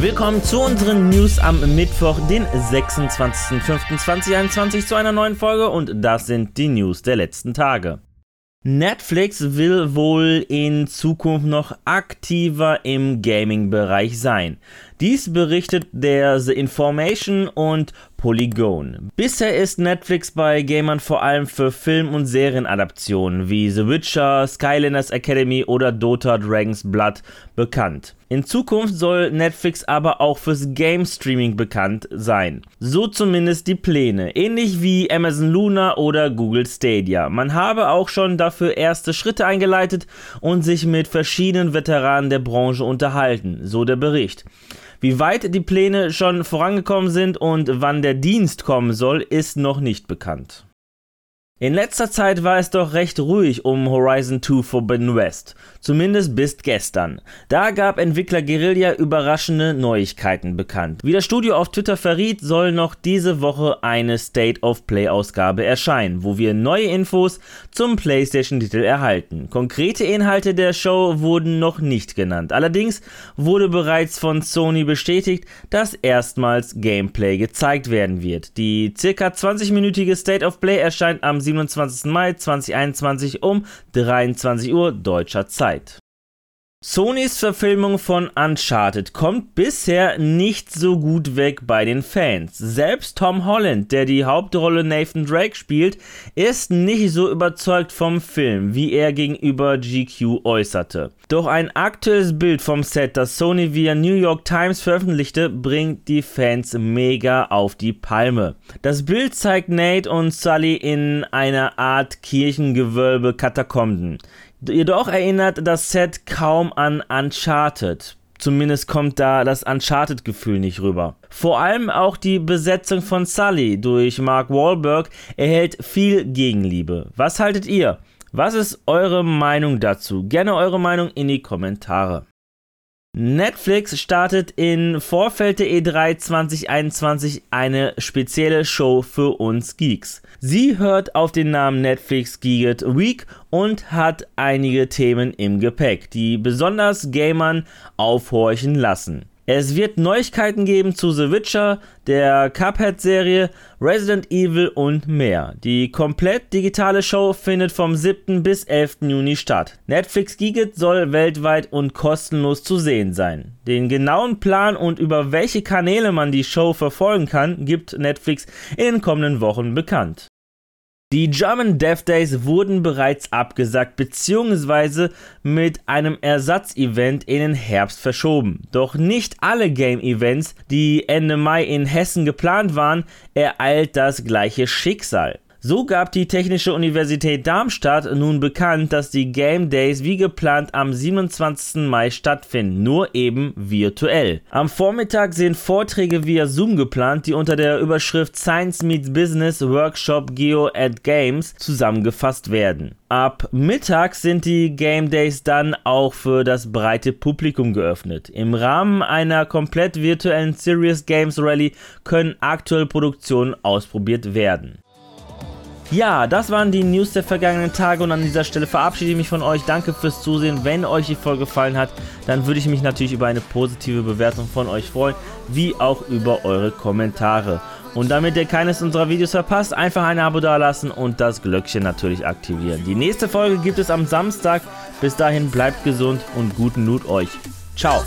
Willkommen zu unseren News am Mittwoch, den 26.05.2021 zu einer neuen Folge und das sind die News der letzten Tage. Netflix will wohl in Zukunft noch aktiver im Gaming-Bereich sein. Dies berichtet der The Information und Polygon. Bisher ist Netflix bei Gamern vor allem für Film- und Serienadaptionen wie The Witcher, Skylanders Academy oder Dota Dragon's Blood bekannt. In Zukunft soll Netflix aber auch fürs Game Streaming bekannt sein. So zumindest die Pläne, ähnlich wie Amazon Luna oder Google Stadia. Man habe auch schon dafür erste Schritte eingeleitet und sich mit verschiedenen Veteranen der Branche unterhalten, so der Bericht. Wie weit die Pläne schon vorangekommen sind und wann der Dienst kommen soll, ist noch nicht bekannt. In letzter Zeit war es doch recht ruhig um Horizon 2 Forbidden West, zumindest bis gestern. Da gab Entwickler Guerilla überraschende Neuigkeiten bekannt. Wie das Studio auf Twitter verriet, soll noch diese Woche eine State of Play Ausgabe erscheinen, wo wir neue Infos zum PlayStation-Titel erhalten. Konkrete Inhalte der Show wurden noch nicht genannt. Allerdings wurde bereits von Sony bestätigt, dass erstmals Gameplay gezeigt werden wird. Die circa 20-minütige State of Play erscheint am 27. Mai 2021 um 23 Uhr deutscher Zeit. Sonys Verfilmung von Uncharted kommt bisher nicht so gut weg bei den Fans. Selbst Tom Holland, der die Hauptrolle Nathan Drake spielt, ist nicht so überzeugt vom Film, wie er gegenüber GQ äußerte. Doch ein aktuelles Bild vom Set, das Sony via New York Times veröffentlichte, bringt die Fans mega auf die Palme. Das Bild zeigt Nate und Sully in einer Art Kirchengewölbe Katakomben. Jedoch erinnert das Set kaum an Uncharted. Zumindest kommt da das Uncharted-Gefühl nicht rüber. Vor allem auch die Besetzung von Sully durch Mark Wahlberg erhält viel Gegenliebe. Was haltet ihr? Was ist eure Meinung dazu? Gerne eure Meinung in die Kommentare. Netflix startet in Vorfeld der E3 2021 eine spezielle Show für uns Geeks. Sie hört auf den Namen Netflix Geeked Week und hat einige Themen im Gepäck, die besonders Gamern aufhorchen lassen. Es wird Neuigkeiten geben zu The Witcher, der Cuphead-Serie, Resident Evil und mehr. Die komplett digitale Show findet vom 7. bis 11. Juni statt. Netflix Giget soll weltweit und kostenlos zu sehen sein. Den genauen Plan und über welche Kanäle man die Show verfolgen kann, gibt Netflix in den kommenden Wochen bekannt. Die German Dev Days wurden bereits abgesagt bzw. mit einem Ersatzevent in den Herbst verschoben. Doch nicht alle Game-Events, die Ende Mai in Hessen geplant waren, ereilt das gleiche Schicksal. So gab die Technische Universität Darmstadt nun bekannt, dass die Game Days wie geplant am 27. Mai stattfinden, nur eben virtuell. Am Vormittag sind Vorträge via Zoom geplant, die unter der Überschrift Science Meets Business Workshop Geo at Games zusammengefasst werden. Ab Mittag sind die Game Days dann auch für das breite Publikum geöffnet. Im Rahmen einer komplett virtuellen Serious Games Rally können aktuelle Produktionen ausprobiert werden. Ja, das waren die News der vergangenen Tage und an dieser Stelle verabschiede ich mich von euch. Danke fürs Zusehen. Wenn euch die Folge gefallen hat, dann würde ich mich natürlich über eine positive Bewertung von euch freuen, wie auch über eure Kommentare. Und damit ihr keines unserer Videos verpasst, einfach ein Abo dalassen und das Glöckchen natürlich aktivieren. Die nächste Folge gibt es am Samstag. Bis dahin bleibt gesund und guten Loot euch. Ciao.